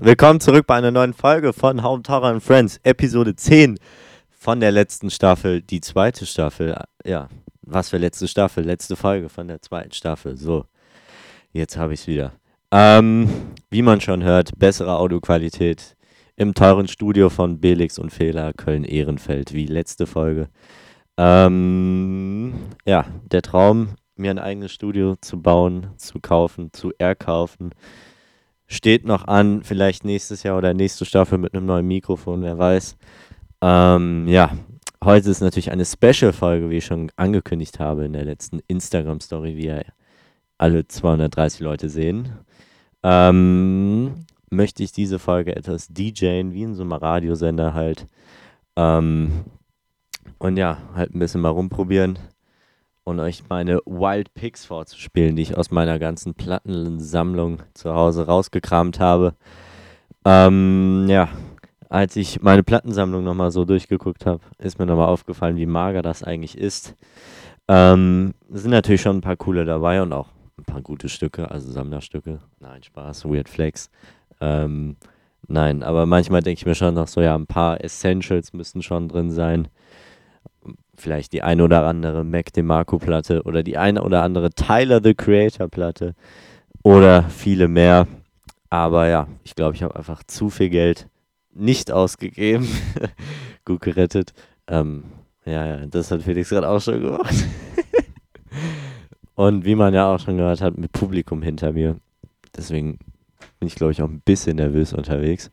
willkommen zurück bei einer neuen Folge von Home Tara and Friends, Episode 10 von der letzten Staffel, die zweite Staffel. Ja, was für letzte Staffel? Letzte Folge von der zweiten Staffel. So, jetzt habe ich es wieder. Ähm, wie man schon hört, bessere Audioqualität im teuren Studio von Belix und Fehler Köln-Ehrenfeld, wie letzte Folge. Ähm, ja, der Traum, mir ein eigenes Studio zu bauen, zu kaufen, zu erkaufen, steht noch an. Vielleicht nächstes Jahr oder nächste Staffel mit einem neuen Mikrofon, wer weiß. Ähm, ja, heute ist natürlich eine Special-Folge, wie ich schon angekündigt habe in der letzten Instagram-Story, wie ja alle 230 Leute sehen. Ähm, möchte ich diese Folge etwas DJen, wie in so einem Radiosender halt. Ähm, und ja, halt ein bisschen mal rumprobieren und euch meine Wild Picks vorzuspielen, die ich aus meiner ganzen Plattensammlung zu Hause rausgekramt habe. Ähm, ja, als ich meine Plattensammlung nochmal so durchgeguckt habe, ist mir nochmal aufgefallen, wie mager das eigentlich ist. Ähm, sind natürlich schon ein paar coole dabei und auch ein paar gute Stücke, also Sammlerstücke. Nein, Spaß, Weird Flex. Ähm, nein, aber manchmal denke ich mir schon noch so, ja, ein paar Essentials müssen schon drin sein vielleicht die eine oder andere Mac DeMarco Platte oder die eine oder andere Tyler the Creator Platte oder viele mehr. Aber ja, ich glaube, ich habe einfach zu viel Geld nicht ausgegeben. Gut gerettet. Ähm, ja, ja, das hat Felix gerade auch schon gemacht. Und wie man ja auch schon gehört hat, mit Publikum hinter mir. Deswegen bin ich, glaube ich, auch ein bisschen nervös unterwegs.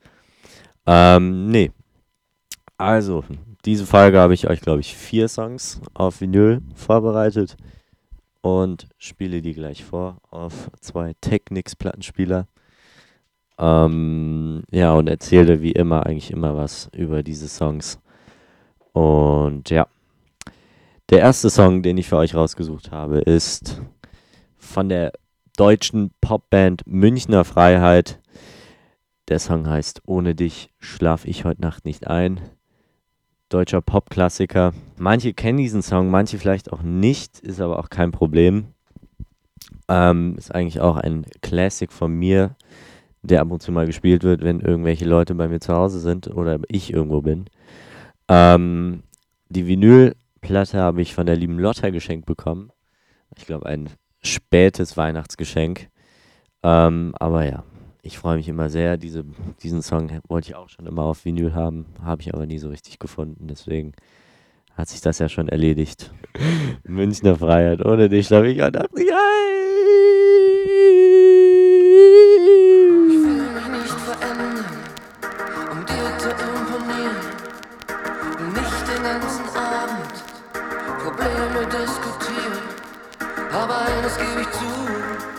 Ähm, nee. Also, diese Folge habe ich euch, glaube ich, vier Songs auf Vinyl vorbereitet und spiele die gleich vor auf zwei Technics-Plattenspieler. Ähm, ja, und erzähle wie immer eigentlich immer was über diese Songs. Und ja, der erste Song, den ich für euch rausgesucht habe, ist von der deutschen Popband Münchner Freiheit. Der Song heißt Ohne dich schlaf ich heute Nacht nicht ein deutscher Popklassiker. Manche kennen diesen Song, manche vielleicht auch nicht, ist aber auch kein Problem. Ähm, ist eigentlich auch ein Classic von mir, der ab und zu mal gespielt wird, wenn irgendwelche Leute bei mir zu Hause sind oder ich irgendwo bin. Ähm, die Vinylplatte habe ich von der lieben Lotta geschenkt bekommen. Ich glaube, ein spätes Weihnachtsgeschenk. Ähm, aber ja, ich freue mich immer sehr. Diese, diesen Song wollte ich auch schon immer auf Vinyl haben, habe ich aber nie so richtig gefunden. Deswegen hat sich das ja schon erledigt. Münchner Freiheit. Ohne dich glaube ich ganzen Abend Probleme diskutieren. Aber eines gebe ich zu.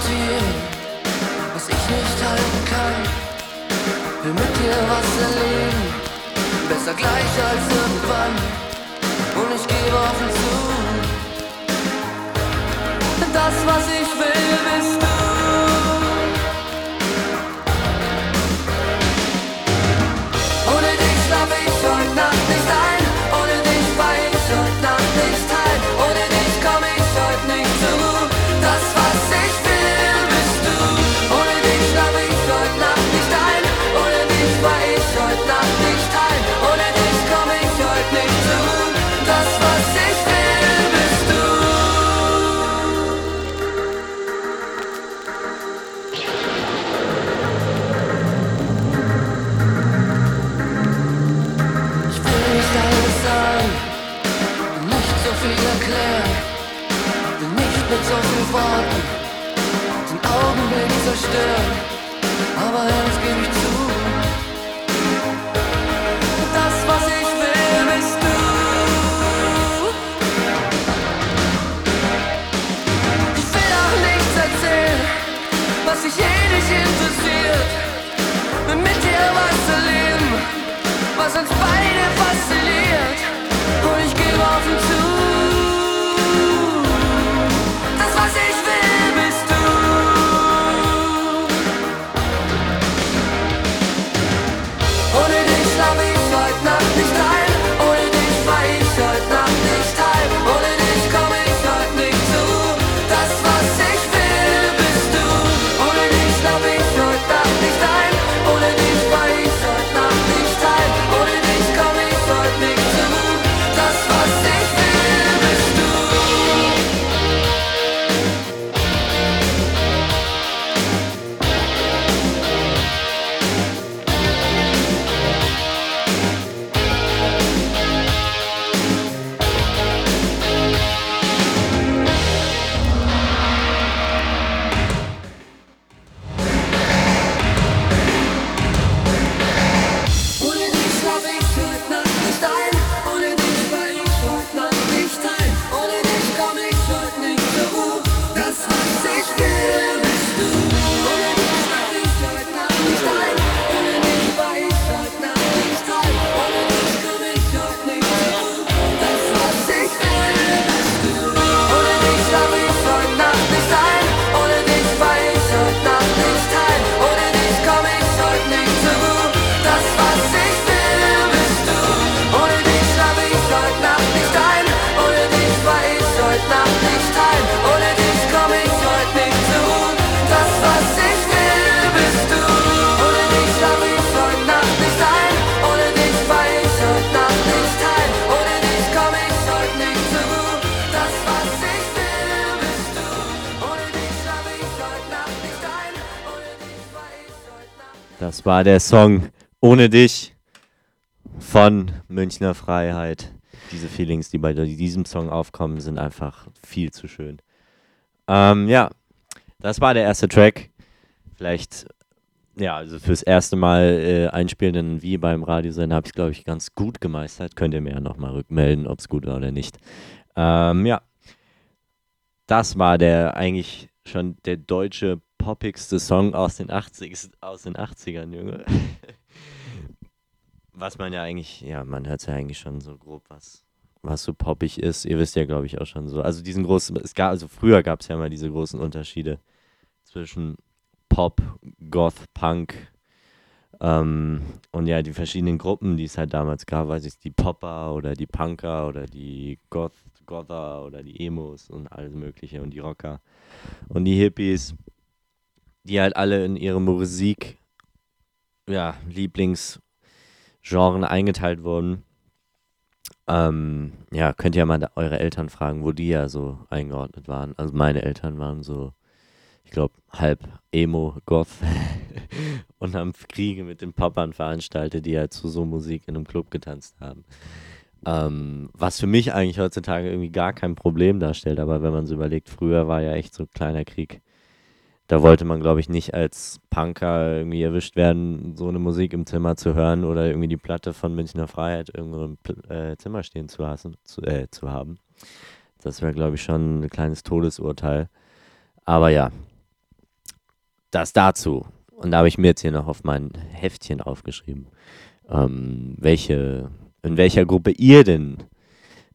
Garantieren, was ich nicht halten kann. Will mit dir was erleben, besser gleich als irgendwann. Und ich gebe offen zu. Das, was ich will, bist du. yeah. War der Song Ohne dich von Münchner Freiheit. Diese Feelings, die bei diesem Song aufkommen, sind einfach viel zu schön. Ähm, ja, das war der erste Track. Vielleicht, ja, also fürs erste Mal äh, einspielen, wie beim Radiosender habe ich glaube ich, ganz gut gemeistert. Könnt ihr mir ja nochmal rückmelden, ob es gut war oder nicht. Ähm, ja, das war der eigentlich schon der deutsche poppigste Song aus den 80 aus den 80ern, Junge. was man ja eigentlich, ja, man hört ja eigentlich schon so grob, was, was so poppig ist. Ihr wisst ja, glaube ich, auch schon so. Also diesen großen, es gab, also früher gab es ja mal diese großen Unterschiede zwischen Pop, Goth, Punk ähm, und ja, die verschiedenen Gruppen, die es halt damals gab, weiß ich, die Popper oder die Punker oder die Goth, Gother oder die Emos und alles mögliche und die Rocker und die Hippies, die halt alle in ihre Musik, ja, Lieblingsgenren eingeteilt wurden. Ähm, ja, könnt ihr mal eure Eltern fragen, wo die ja so eingeordnet waren. Also meine Eltern waren so, ich glaube, halb Emo, Goth und haben Kriege mit den Poppern veranstaltet, die halt zu so Musik in einem Club getanzt haben. Ähm, was für mich eigentlich heutzutage irgendwie gar kein Problem darstellt, aber wenn man so überlegt, früher war ja echt so ein kleiner Krieg. Da wollte man, glaube ich, nicht als Punker irgendwie erwischt werden, so eine Musik im Zimmer zu hören oder irgendwie die Platte von Münchner Freiheit irgendwo im äh, Zimmer stehen zu, hassen, zu, äh, zu haben. Das wäre, glaube ich, schon ein kleines Todesurteil. Aber ja, das dazu. Und da habe ich mir jetzt hier noch auf mein Heftchen aufgeschrieben, ähm, welche in welcher Gruppe ihr denn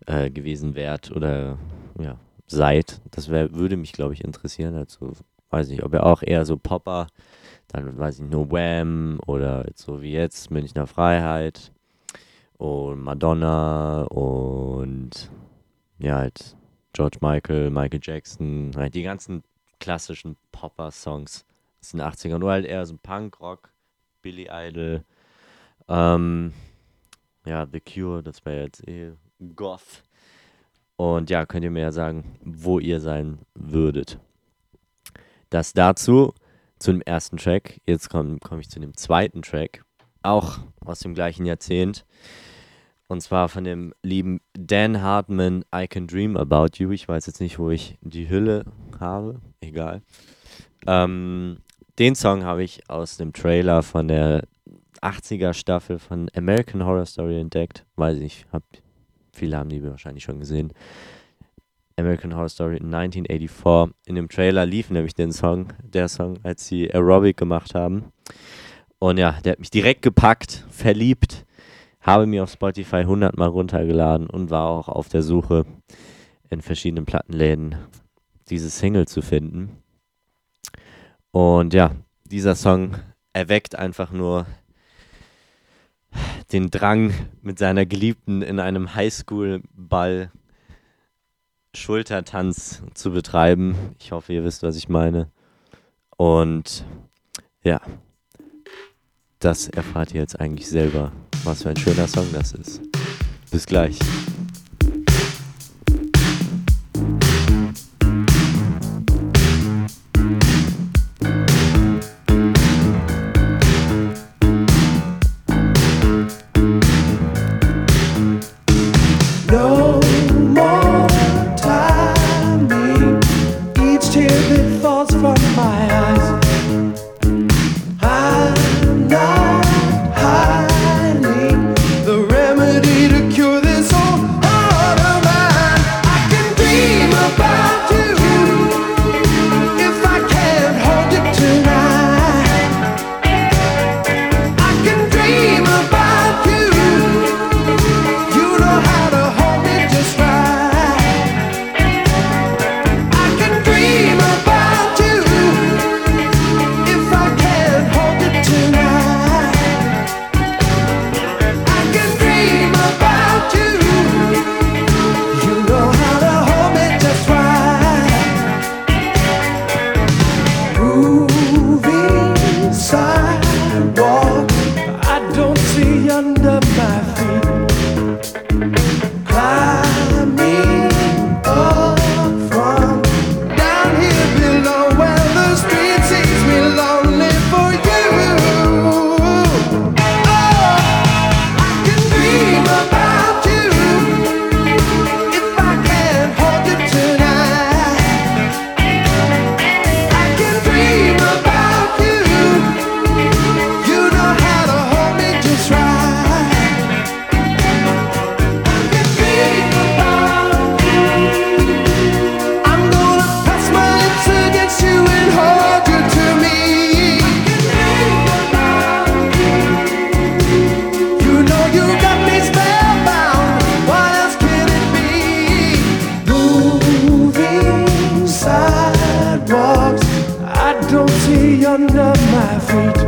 äh, gewesen wärt oder ja, seid. Das wär, würde mich, glaube ich, interessieren. Also weiß ich, ob ihr auch eher so Popper, dann weiß ich nur Wham oder so wie jetzt Münchner Freiheit und Madonna und ja, halt George Michael, Michael Jackson, halt die ganzen klassischen Popper-Songs aus den 80ern, nur halt eher so Punk, Rock, Billy Idol, ähm, ja, The Cure, das wäre jetzt eh Goth. Und ja, könnt ihr mir ja sagen, wo ihr sein würdet. Das dazu, zu dem ersten Track. Jetzt komme komm ich zu dem zweiten Track. Auch aus dem gleichen Jahrzehnt. Und zwar von dem lieben Dan Hartman, I Can Dream About You. Ich weiß jetzt nicht, wo ich die Hülle habe. Egal. Ähm, den Song habe ich aus dem Trailer von der 80er Staffel von American Horror Story entdeckt. Weiß ich, hab, viele haben die wahrscheinlich schon gesehen. American Horror Story 1984. In dem Trailer lief nämlich den Song, der Song, als sie Aerobic gemacht haben. Und ja, der hat mich direkt gepackt, verliebt, habe mir auf Spotify 100 Mal runtergeladen und war auch auf der Suche in verschiedenen Plattenläden, diese Single zu finden. Und ja, dieser Song erweckt einfach nur den Drang, mit seiner Geliebten in einem Highschool-Ball Schultertanz zu betreiben. Ich hoffe, ihr wisst, was ich meine. Und ja, das erfahrt ihr jetzt eigentlich selber, was für ein schöner Song das ist. Bis gleich. feet.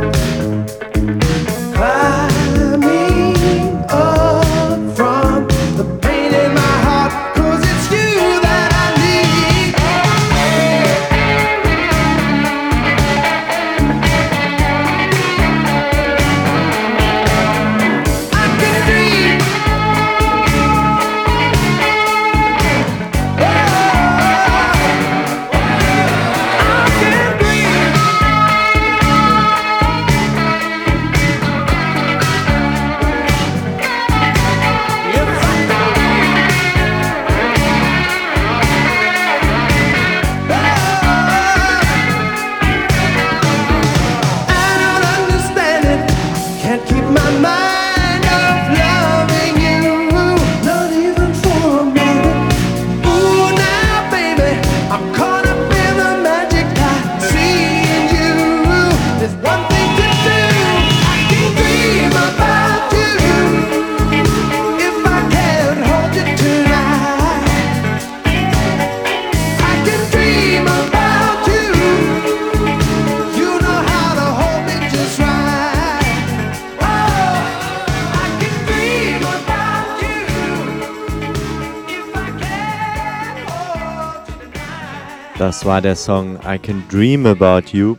Das war der Song I Can Dream About You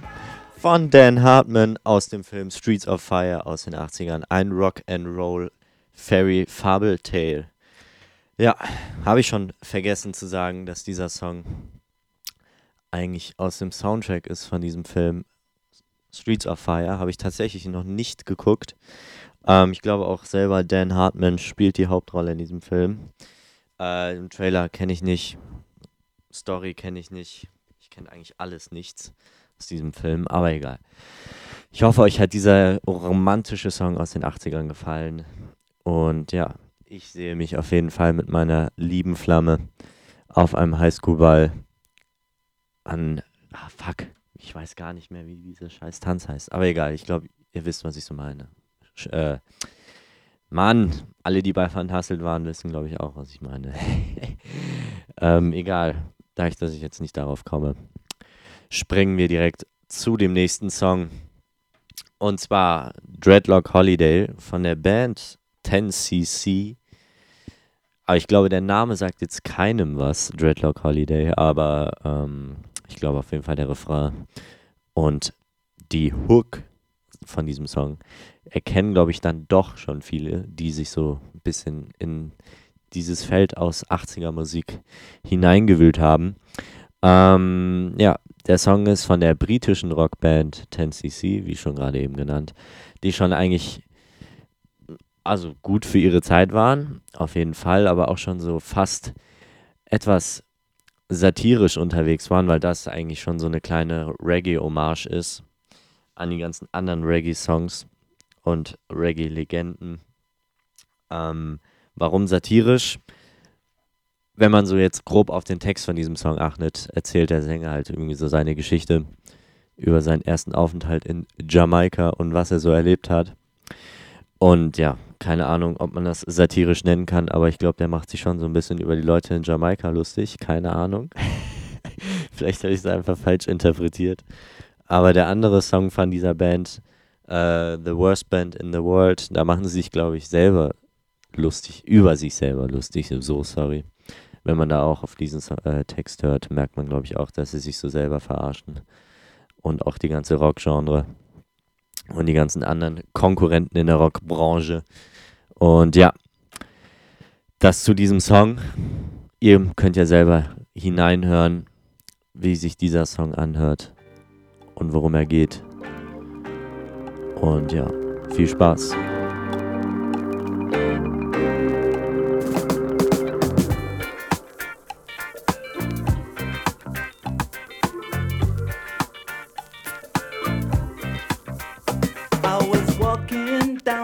von Dan Hartman aus dem Film Streets of Fire aus den 80ern. Ein Rock and Roll Fairy Fable Tale. Ja, habe ich schon vergessen zu sagen, dass dieser Song eigentlich aus dem Soundtrack ist von diesem Film Streets of Fire. Habe ich tatsächlich noch nicht geguckt. Ähm, ich glaube auch selber Dan Hartman spielt die Hauptrolle in diesem Film. Äh, Im Trailer kenne ich nicht. Story kenne ich nicht. Ich kenne eigentlich alles nichts aus diesem Film, aber egal. Ich hoffe, euch hat dieser romantische Song aus den 80ern gefallen. Und ja, ich sehe mich auf jeden Fall mit meiner lieben Flamme auf einem Highschoolball an. Ah, fuck. Ich weiß gar nicht mehr, wie dieser scheiß Tanz heißt. Aber egal, ich glaube, ihr wisst, was ich so meine. Sch äh, Mann, alle, die bei Van Hasselt waren, wissen, glaube ich, auch, was ich meine. ähm, egal, da ich, dass ich jetzt nicht darauf komme, springen wir direkt zu dem nächsten Song. Und zwar Dreadlock Holiday von der Band 10cc. Aber ich glaube, der Name sagt jetzt keinem was, Dreadlock Holiday, aber ähm, ich glaube auf jeden Fall der Refrain und die Hook von diesem Song erkennen, glaube ich, dann doch schon viele, die sich so ein bisschen in dieses Feld aus 80er Musik hineingewühlt haben. Ähm, ja, der Song ist von der britischen Rockband 10cc, wie schon gerade eben genannt, die schon eigentlich also gut für ihre Zeit waren, auf jeden Fall, aber auch schon so fast etwas satirisch unterwegs waren, weil das eigentlich schon so eine kleine Reggae-Hommage ist an die ganzen anderen Reggae-Songs und Reggae-Legenden. Ähm, warum satirisch? Wenn man so jetzt grob auf den Text von diesem Song achtet, erzählt der Sänger halt irgendwie so seine Geschichte über seinen ersten Aufenthalt in Jamaika und was er so erlebt hat. Und ja, keine Ahnung, ob man das satirisch nennen kann, aber ich glaube, der macht sich schon so ein bisschen über die Leute in Jamaika lustig. Keine Ahnung. Vielleicht habe ich es einfach falsch interpretiert. Aber der andere Song von dieser Band, uh, The Worst Band in the World, da machen sie sich, glaube ich, selber lustig, über sich selber lustig, so sorry. Wenn man da auch auf diesen äh, Text hört, merkt man, glaube ich, auch, dass sie sich so selber verarschen. Und auch die ganze Rockgenre und die ganzen anderen Konkurrenten in der Rockbranche. Und ja, das zu diesem Song. Ihr könnt ja selber hineinhören, wie sich dieser Song anhört und worum er geht. Und ja, viel Spaß.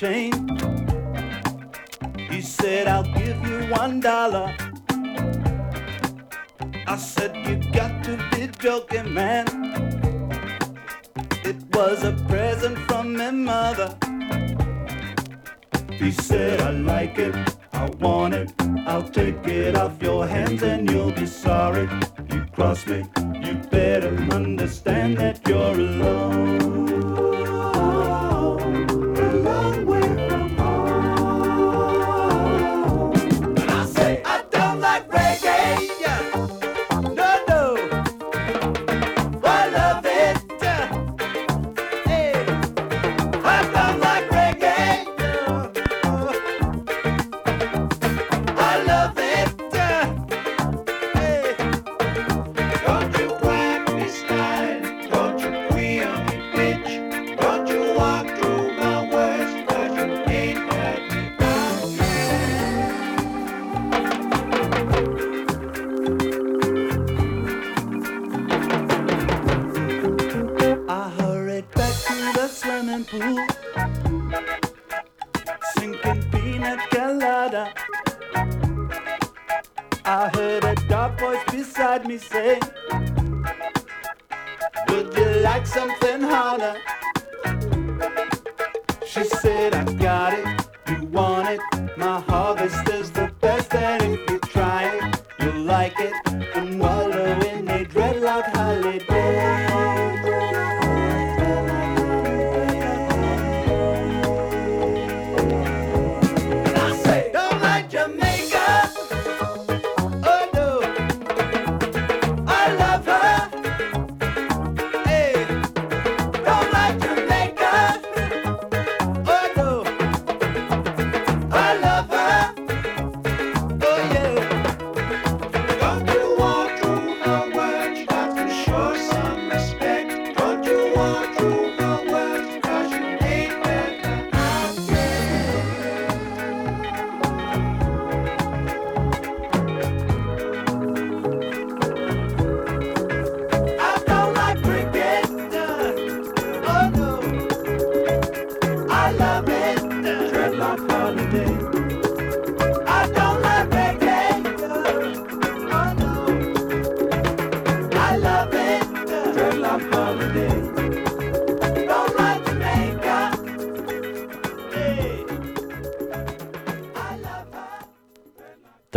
Chain. He said, I'll give you one dollar.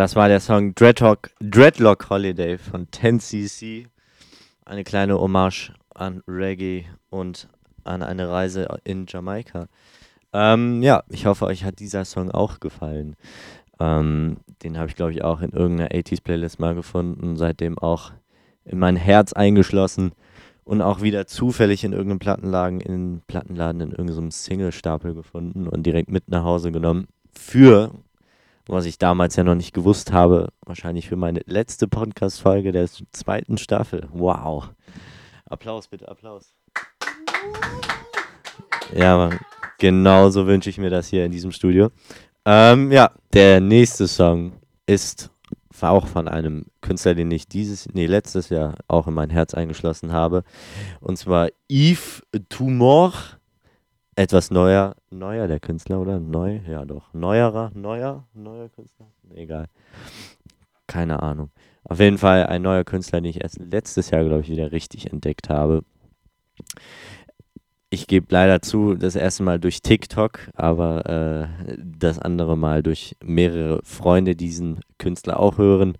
Das war der Song Dreadlock, Dreadlock Holiday von 10cc. Eine kleine Hommage an Reggae und an eine Reise in Jamaika. Ähm, ja, ich hoffe, euch hat dieser Song auch gefallen. Ähm, den habe ich, glaube ich, auch in irgendeiner 80s-Playlist mal gefunden, seitdem auch in mein Herz eingeschlossen und auch wieder zufällig in irgendeinem Plattenladen, in Plattenladen in irgendeinem Single-Stapel gefunden und direkt mit nach Hause genommen. Für was ich damals ja noch nicht gewusst habe, wahrscheinlich für meine letzte Podcast-Folge der zweiten Staffel. Wow. Applaus, bitte, Applaus. Ja, genau so wünsche ich mir das hier in diesem Studio. Ähm, ja, der nächste Song ist auch von einem Künstler, den ich dieses, nee, letztes Jahr auch in mein Herz eingeschlossen habe. Und zwar Yves Tumor etwas neuer, neuer der Künstler, oder? Neu? Ja, doch. Neuerer, neuer, neuer Künstler? Egal. Keine Ahnung. Auf jeden Fall ein neuer Künstler, den ich erst letztes Jahr, glaube ich, wieder richtig entdeckt habe. Ich gebe leider zu, das erste Mal durch TikTok, aber äh, das andere Mal durch mehrere Freunde, die diesen Künstler auch hören.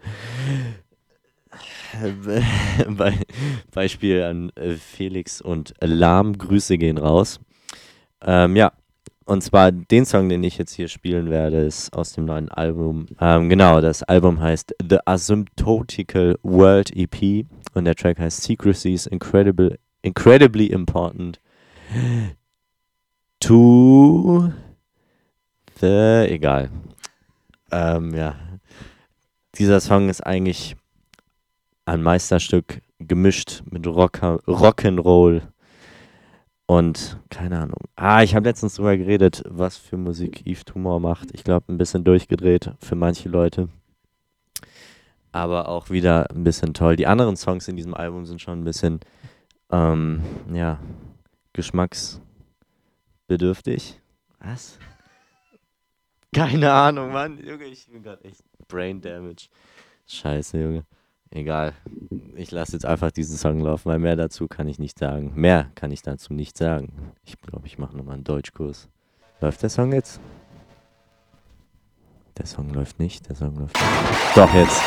Be Beispiel an äh, Felix und Lahm, Grüße gehen raus. Ähm, ja, und zwar den Song, den ich jetzt hier spielen werde, ist aus dem neuen Album. Ähm, genau, das Album heißt The Asymptotical World EP und der Track heißt Secrecies Incredible, Incredibly Important to the. Egal. Ähm, ja. Dieser Song ist eigentlich ein Meisterstück gemischt mit Rocker, Rock'n'Roll und keine Ahnung. Ah, ich habe letztens drüber geredet, was für Musik Yves Tumor macht. Ich glaube, ein bisschen durchgedreht für manche Leute. Aber auch wieder ein bisschen toll. Die anderen Songs in diesem Album sind schon ein bisschen, ähm, ja, geschmacksbedürftig. Was? Keine Ahnung, Mann. Junge, ich bin gerade echt Brain Damage. Scheiße, Junge. Egal. Ich lasse jetzt einfach diesen Song laufen, weil mehr dazu kann ich nicht sagen. Mehr kann ich dazu nicht sagen. Ich glaube, ich mache nochmal einen Deutschkurs. Läuft der Song jetzt? Der Song läuft nicht, der Song läuft nicht. Doch, jetzt.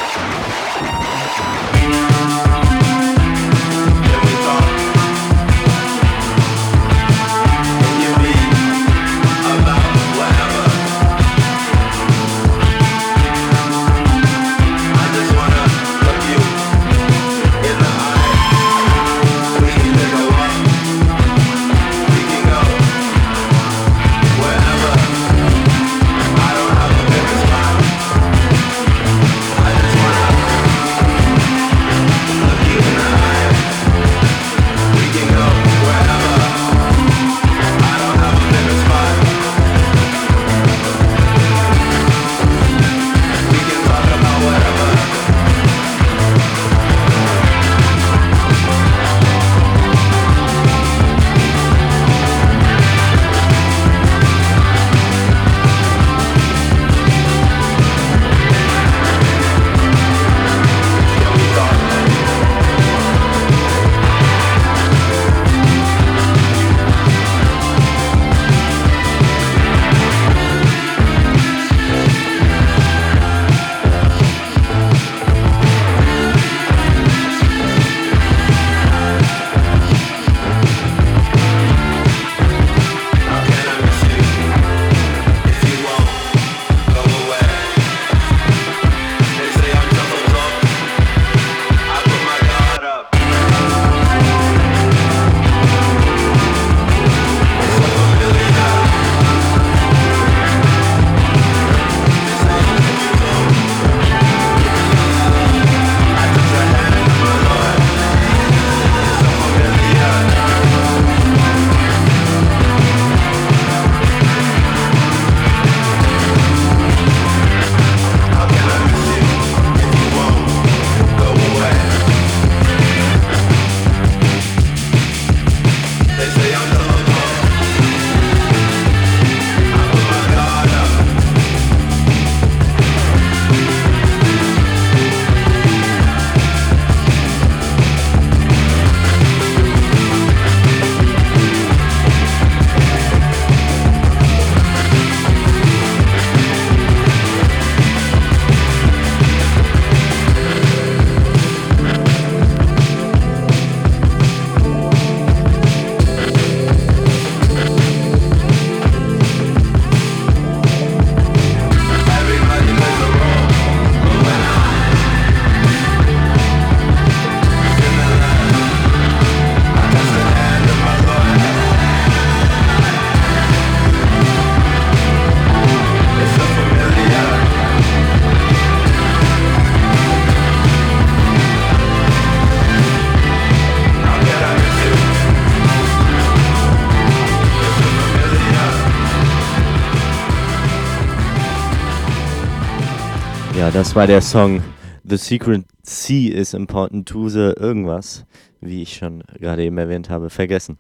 War der Song The Secret Sea is important to the irgendwas, wie ich schon gerade eben erwähnt habe, vergessen.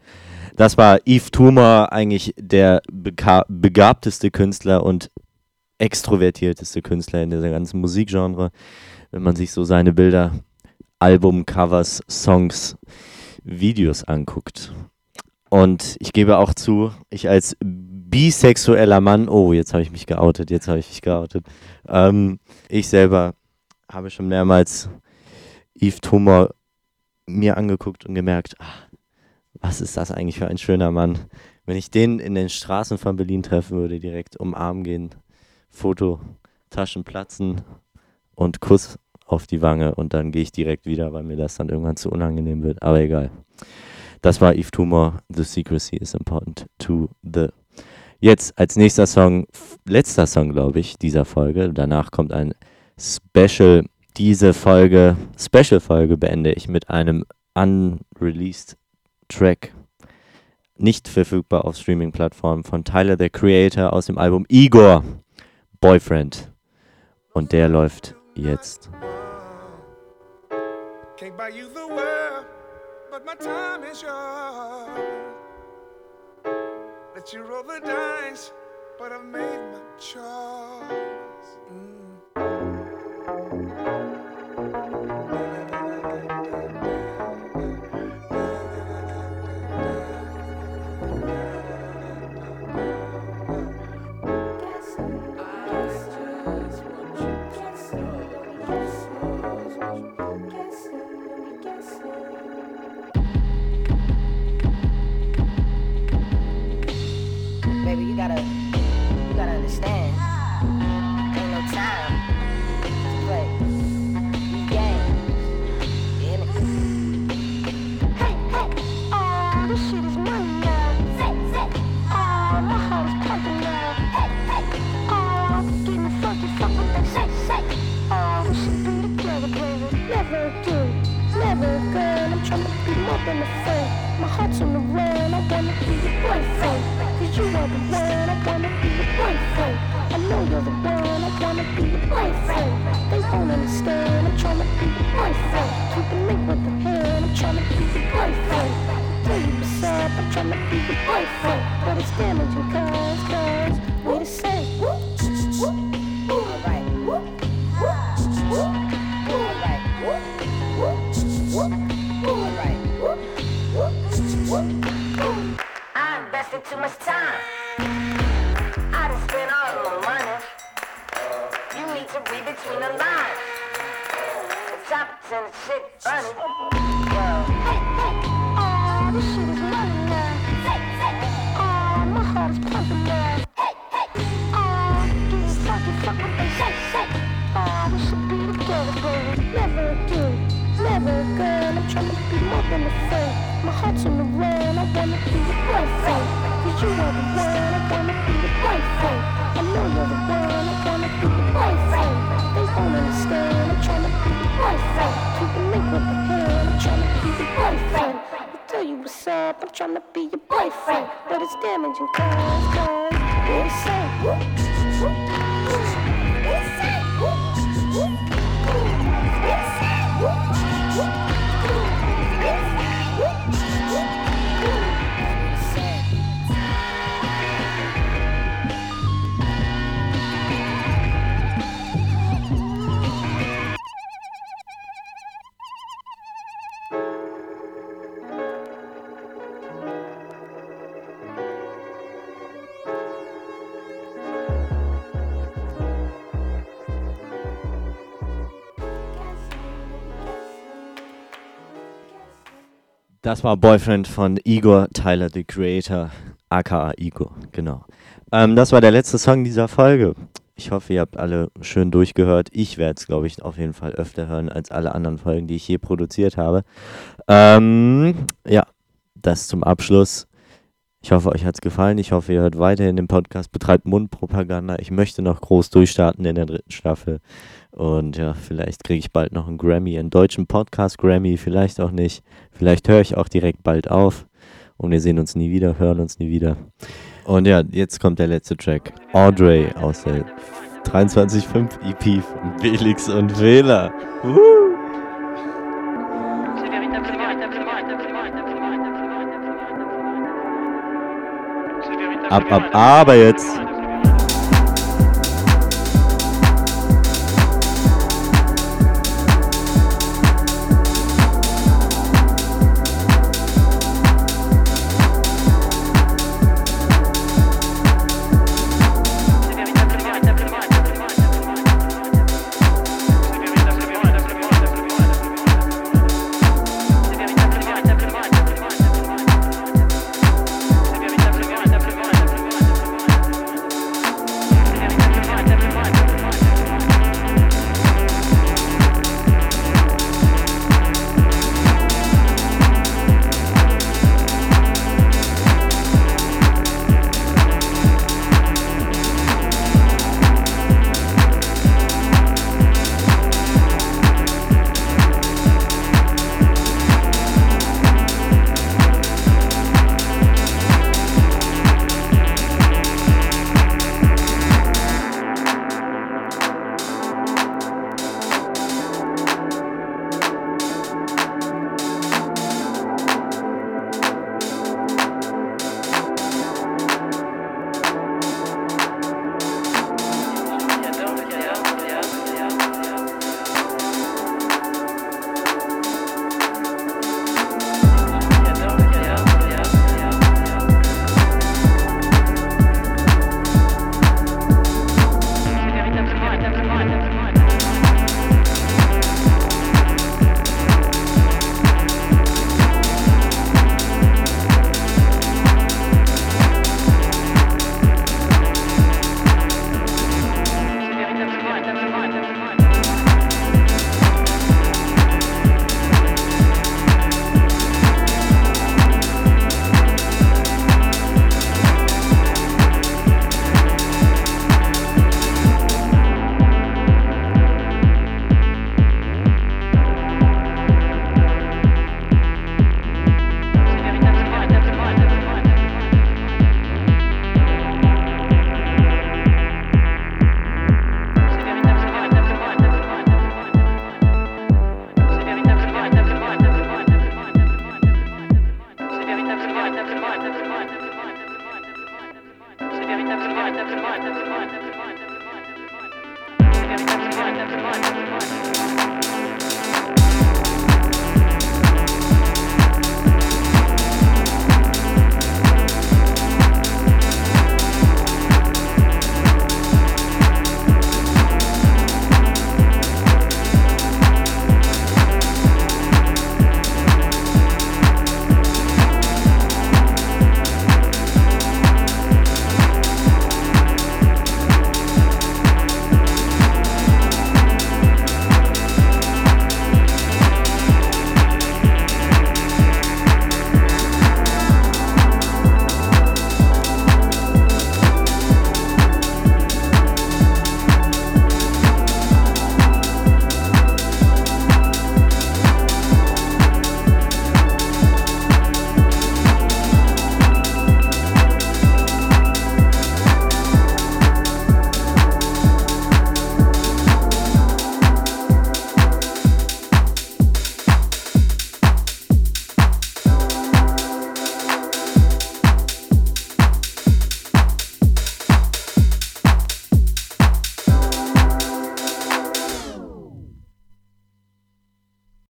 Das war Yves Tumor, eigentlich der begabteste Künstler und extrovertierteste Künstler in dieser ganzen Musikgenre. Wenn man sich so seine Bilder, Albumcovers, Songs, Videos anguckt. Und ich gebe auch zu, ich als bisexueller Mann, oh, jetzt habe ich mich geoutet, jetzt habe ich mich geoutet. Ähm, ich selber habe schon mehrmals Yves Tumor mir angeguckt und gemerkt, ah, was ist das eigentlich für ein schöner Mann. Wenn ich den in den Straßen von Berlin treffen würde, direkt umarmen gehen, Foto, Taschen platzen und Kuss auf die Wange und dann gehe ich direkt wieder, weil mir das dann irgendwann zu unangenehm wird. Aber egal. Das war Yves Tumor, The Secrecy is important to the. Jetzt als nächster Song, letzter Song, glaube ich, dieser Folge. Danach kommt ein Special. Diese Folge, Special-Folge beende ich mit einem unreleased Track. Nicht verfügbar auf Streaming-Plattformen von Tyler, the Creator, aus dem Album Igor, Boyfriend. Und der läuft jetzt. Can't buy you the world, but my time is yours. Let you roll the dice, but I've made my choice. Mm. Gotta, you gotta understand. Ain't no time to play? Hey, hey, oh, this shit is money now. Oh, my heart is pumping now. Hey, hey, oh, get me funky, fuck what they say, say. Oh, we should be together, baby. Never again, never again. I'm trying to be more than a My heart's on the run, I wanna be your boyfriend. Cause you are the one, I wanna be your boyfriend. I know you're the one, I wanna be your boyfriend. They won't understand, I'm trying to be your boyfriend. Keep a link with the hand, I'm trying to be your boyfriend. Tell you up, I'm trying to be your boyfriend. But it's damaging cause, cause we the same. Too much time. I done spent all my money. You need to read between the lines. The topics and the shit funny. Hey, hey, this shit is money now. My pumping now. They say, say. Oh, we should be together. Never again, again. I'm trying to be more than a friend. My heart's on the run, I wanna be your boyfriend. Cause you are the one, I wanna be your boyfriend. I know you're the one, I wanna be your boyfriend. They won't understand, I'm trying to be your boyfriend. Keep the link with the hand, I'm trying to be your boyfriend. I tell you what's up, I'm trying to be your boyfriend. But it's damaging cause, cause, what you Das war Boyfriend von Igor Tyler, the Creator, aka Igor, genau. Ähm, das war der letzte Song dieser Folge. Ich hoffe, ihr habt alle schön durchgehört. Ich werde es, glaube ich, auf jeden Fall öfter hören als alle anderen Folgen, die ich je produziert habe. Ähm, ja, das zum Abschluss. Ich hoffe, euch hat es gefallen. Ich hoffe, ihr hört weiterhin den Podcast, betreibt Mundpropaganda. Ich möchte noch groß durchstarten in der dritten Staffel. Und ja, vielleicht kriege ich bald noch einen Grammy, einen deutschen Podcast Grammy, vielleicht auch nicht. Vielleicht höre ich auch direkt bald auf. Und wir sehen uns nie wieder, hören uns nie wieder. Und ja, jetzt kommt der letzte Track. Audrey aus der 23.5 EP von Felix und Wähler. C'est Ab, ab, aber jetzt.